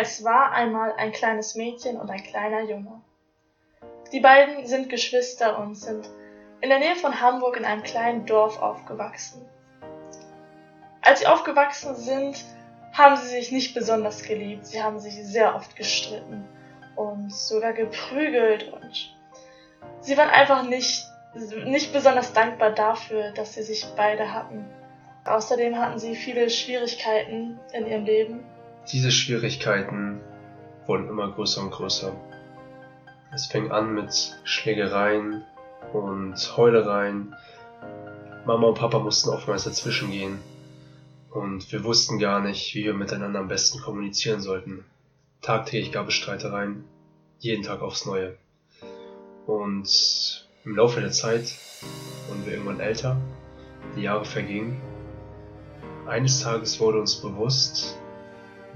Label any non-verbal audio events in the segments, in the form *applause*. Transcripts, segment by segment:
Es war einmal ein kleines Mädchen und ein kleiner Junge. Die beiden sind Geschwister und sind in der Nähe von Hamburg in einem kleinen Dorf aufgewachsen. Als sie aufgewachsen sind, haben sie sich nicht besonders geliebt. Sie haben sich sehr oft gestritten und sogar geprügelt und sie waren einfach nicht, nicht besonders dankbar dafür, dass sie sich beide hatten. Außerdem hatten sie viele Schwierigkeiten in ihrem Leben. Diese Schwierigkeiten wurden immer größer und größer. Es fing an mit Schlägereien und Heulereien. Mama und Papa mussten oftmals dazwischen gehen. Und wir wussten gar nicht, wie wir miteinander am besten kommunizieren sollten. Tagtäglich gab es Streitereien, jeden Tag aufs Neue. Und im Laufe der Zeit wurden wir irgendwann älter, die Jahre vergingen. Eines Tages wurde uns bewusst,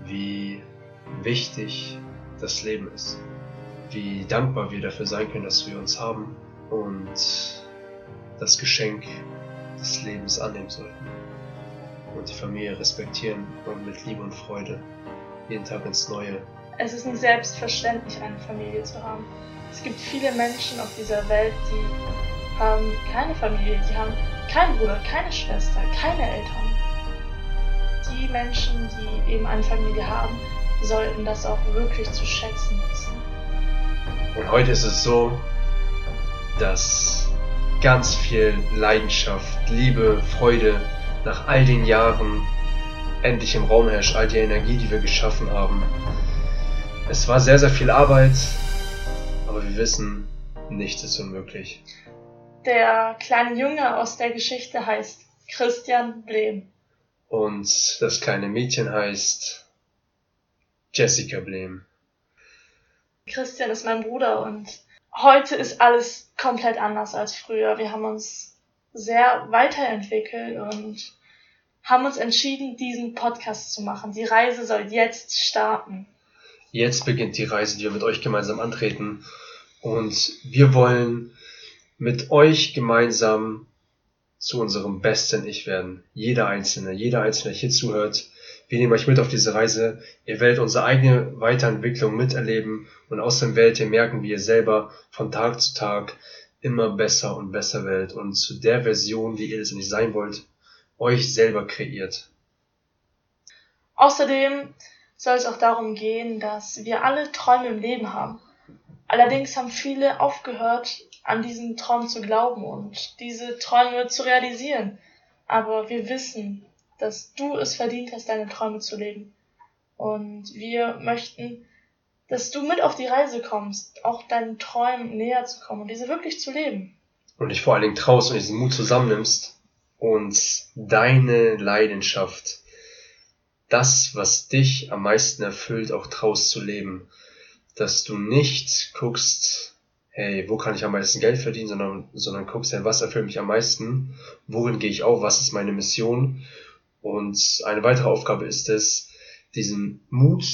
wie wichtig das Leben ist, wie dankbar wir dafür sein können, dass wir uns haben und das Geschenk des Lebens annehmen sollten und die Familie respektieren und mit Liebe und Freude jeden Tag ins Neue. Es ist nicht selbstverständlich, eine Familie zu haben. Es gibt viele Menschen auf dieser Welt, die haben keine Familie, die haben keinen Bruder, keine Schwester, keine Eltern. Die Menschen, die eben eine Familie haben, sollten das auch wirklich zu schätzen wissen. Und heute ist es so, dass ganz viel Leidenschaft, Liebe, Freude nach all den Jahren endlich im Raum herrscht, all die Energie, die wir geschaffen haben. Es war sehr, sehr viel Arbeit, aber wir wissen, nichts ist unmöglich. Der kleine Junge aus der Geschichte heißt Christian Blehm. Und das kleine Mädchen heißt Jessica Blehm. Christian ist mein Bruder und heute ist alles komplett anders als früher. Wir haben uns sehr weiterentwickelt und haben uns entschieden, diesen Podcast zu machen. Die Reise soll jetzt starten. Jetzt beginnt die Reise, die wir mit euch gemeinsam antreten. Und wir wollen mit euch gemeinsam zu unserem besten Ich werden. Jeder Einzelne, jeder Einzelne, der hier zuhört. Wir nehmen euch mit auf diese Reise. Ihr werdet unsere eigene Weiterentwicklung miterleben und außerdem werdet ihr merken, wie ihr selber von Tag zu Tag immer besser und besser werdet und zu der Version, wie ihr es nicht sein wollt, euch selber kreiert. Außerdem soll es auch darum gehen, dass wir alle Träume im Leben haben. Allerdings haben viele aufgehört, an diesen Traum zu glauben und diese Träume zu realisieren. Aber wir wissen, dass du es verdient hast, deine Träume zu leben. Und wir möchten, dass du mit auf die Reise kommst, auch deinen Träumen näher zu kommen und diese wirklich zu leben. Und dich vor allen Dingen traust und diesen Mut zusammennimmst und deine Leidenschaft, das, was dich am meisten erfüllt, auch traust zu leben. Dass du nicht guckst, hey, wo kann ich am meisten Geld verdienen, sondern, sondern guckst, hey, was erfüllt mich am meisten, worin gehe ich auf, was ist meine Mission. Und eine weitere Aufgabe ist es, diesen Mut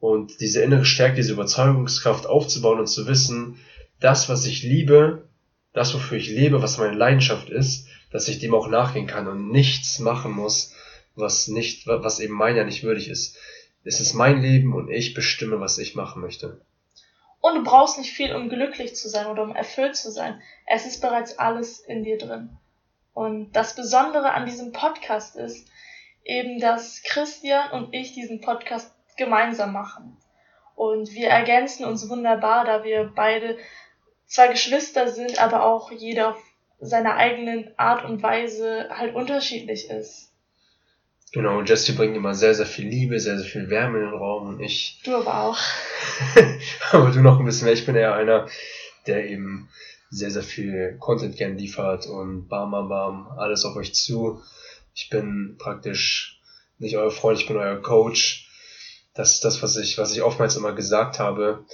und diese innere Stärke, diese Überzeugungskraft aufzubauen und zu wissen, das, was ich liebe, das, wofür ich lebe, was meine Leidenschaft ist, dass ich dem auch nachgehen kann und nichts machen muss, was nicht, was eben meiner nicht würdig ist. Es ist mein Leben und ich bestimme, was ich machen möchte. Und du brauchst nicht viel, um glücklich zu sein oder um erfüllt zu sein. Es ist bereits alles in dir drin. Und das Besondere an diesem Podcast ist eben, dass Christian und ich diesen Podcast gemeinsam machen. Und wir ergänzen uns wunderbar, da wir beide zwar Geschwister sind, aber auch jeder auf seiner eigenen Art und Weise halt unterschiedlich ist. Genau, Jesse bringt immer sehr, sehr viel Liebe, sehr, sehr viel Wärme in den Raum und ich. Du aber auch. *laughs* aber du noch ein bisschen mehr. Ich bin eher einer, der eben sehr, sehr viel Content gern liefert und bam, bam, bam, alles auf euch zu. Ich bin praktisch nicht euer Freund, ich bin euer Coach. Das ist das, was ich, was ich oftmals immer gesagt habe.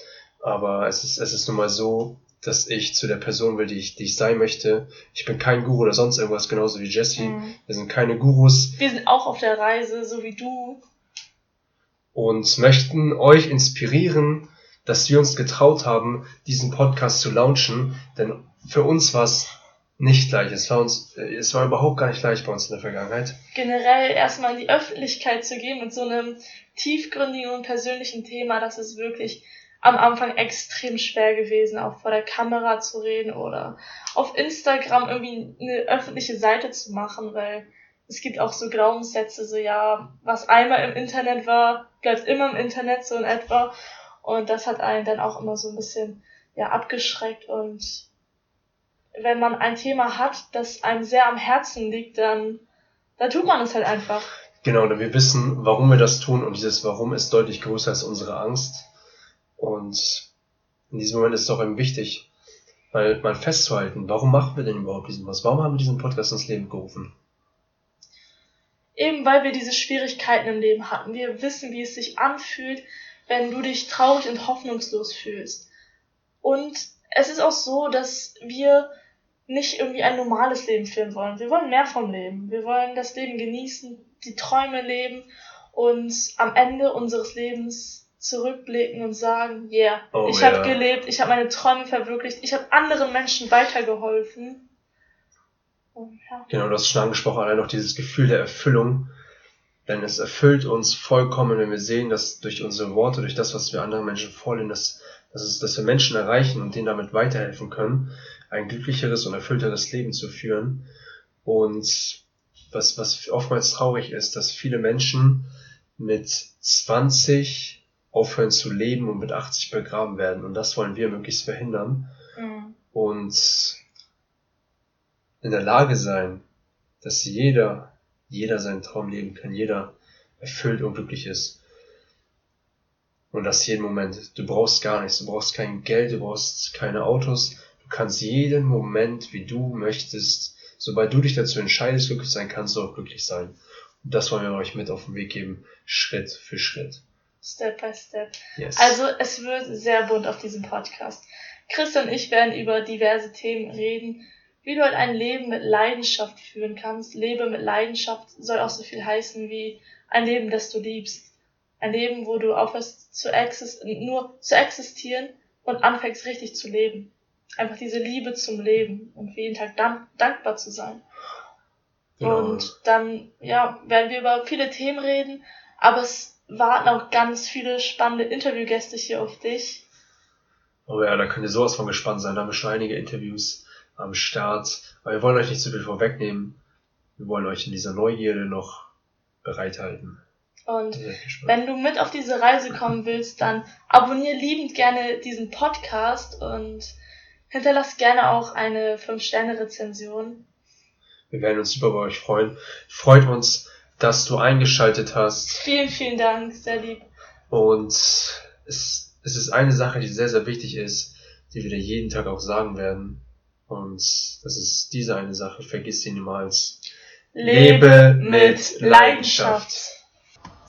Aber es ist, es ist nun mal so, dass ich zu der Person will, die ich, die ich sein möchte. Ich bin kein Guru oder sonst irgendwas, genauso wie Jesse. Mhm. Wir sind keine Gurus. Wir sind auch auf der Reise, so wie du. Und möchten euch inspirieren, dass wir uns getraut haben, diesen Podcast zu launchen. Denn für uns war es nicht leicht. Es war uns, es war überhaupt gar nicht leicht bei uns in der Vergangenheit. Generell erstmal in die Öffentlichkeit zu gehen mit so einem tiefgründigen und persönlichen Thema, das ist wirklich am Anfang extrem schwer gewesen, auch vor der Kamera zu reden oder auf Instagram irgendwie eine öffentliche Seite zu machen, weil es gibt auch so Glaubenssätze, so ja, was einmal im Internet war, bleibt immer im Internet, so in etwa. Und das hat einen dann auch immer so ein bisschen ja abgeschreckt und wenn man ein Thema hat, das einem sehr am Herzen liegt, dann, dann tut man es halt einfach. Genau, denn wir wissen, warum wir das tun und dieses Warum ist deutlich größer als unsere Angst. Und in diesem Moment ist es auch eben wichtig, weil mal festzuhalten, warum machen wir denn überhaupt diesen was? Warum haben wir diesen Podcast ins Leben gerufen? Eben weil wir diese Schwierigkeiten im Leben hatten. Wir wissen, wie es sich anfühlt, wenn du dich traurig und hoffnungslos fühlst. Und es ist auch so, dass wir nicht irgendwie ein normales Leben führen wollen. Wir wollen mehr vom Leben. Wir wollen das Leben genießen, die Träume leben und am Ende unseres Lebens zurückblicken und sagen, yeah, oh, ich ja. habe gelebt, ich habe meine Träume verwirklicht, ich habe anderen Menschen weitergeholfen. Und, ja. Genau, du hast schon angesprochen, allein noch dieses Gefühl der Erfüllung. Denn es erfüllt uns vollkommen, wenn wir sehen, dass durch unsere Worte, durch das, was wir anderen Menschen vorlegen, dass, dass, es, dass wir Menschen erreichen und denen damit weiterhelfen können, ein glücklicheres und erfüllteres Leben zu führen. Und was, was oftmals traurig ist, dass viele Menschen mit 20 aufhören zu leben und mit 80 begraben werden. Und das wollen wir möglichst verhindern. Mhm. Und in der Lage sein, dass jeder, jeder seinen Traum leben kann, jeder erfüllt und glücklich ist. Und das jeden Moment. Du brauchst gar nichts, du brauchst kein Geld, du brauchst keine Autos. Du kannst jeden Moment, wie du möchtest, sobald du dich dazu entscheidest, glücklich sein, kannst du auch glücklich sein. Und das wollen wir euch mit auf den Weg geben, Schritt für Schritt. Step by Step. Yes. Also es wird sehr bunt auf diesem Podcast. Chris und ich werden über diverse Themen reden, wie du halt ein Leben mit Leidenschaft führen kannst. Lebe mit Leidenschaft soll auch so viel heißen wie ein Leben, das du liebst. Ein Leben, wo du aufhörst zu exist nur zu existieren und anfängst richtig zu leben. Einfach diese Liebe zum Leben und jeden Tag dank dankbar zu sein. Genau. Und dann, ja, werden wir über viele Themen reden, aber es warten auch ganz viele spannende Interviewgäste hier auf dich. Oh ja, da könnt ihr sowas von gespannt sein. Da haben wir schon einige Interviews am Start. Aber wir wollen euch nicht zu viel vorwegnehmen. Wir wollen euch in dieser Neugierde noch bereithalten. Und wenn du mit auf diese Reise kommen willst, dann abonniere liebend gerne diesen Podcast und hinterlass gerne auch eine 5-Sterne-Rezension. Wir werden uns super bei euch freuen. Freut uns, dass du eingeschaltet hast. Vielen, vielen Dank, sehr lieb. Und es, es ist eine Sache, die sehr, sehr wichtig ist, die wir dir jeden Tag auch sagen werden. Und das ist diese eine Sache, vergiss sie niemals. Lebe mit Leidenschaft.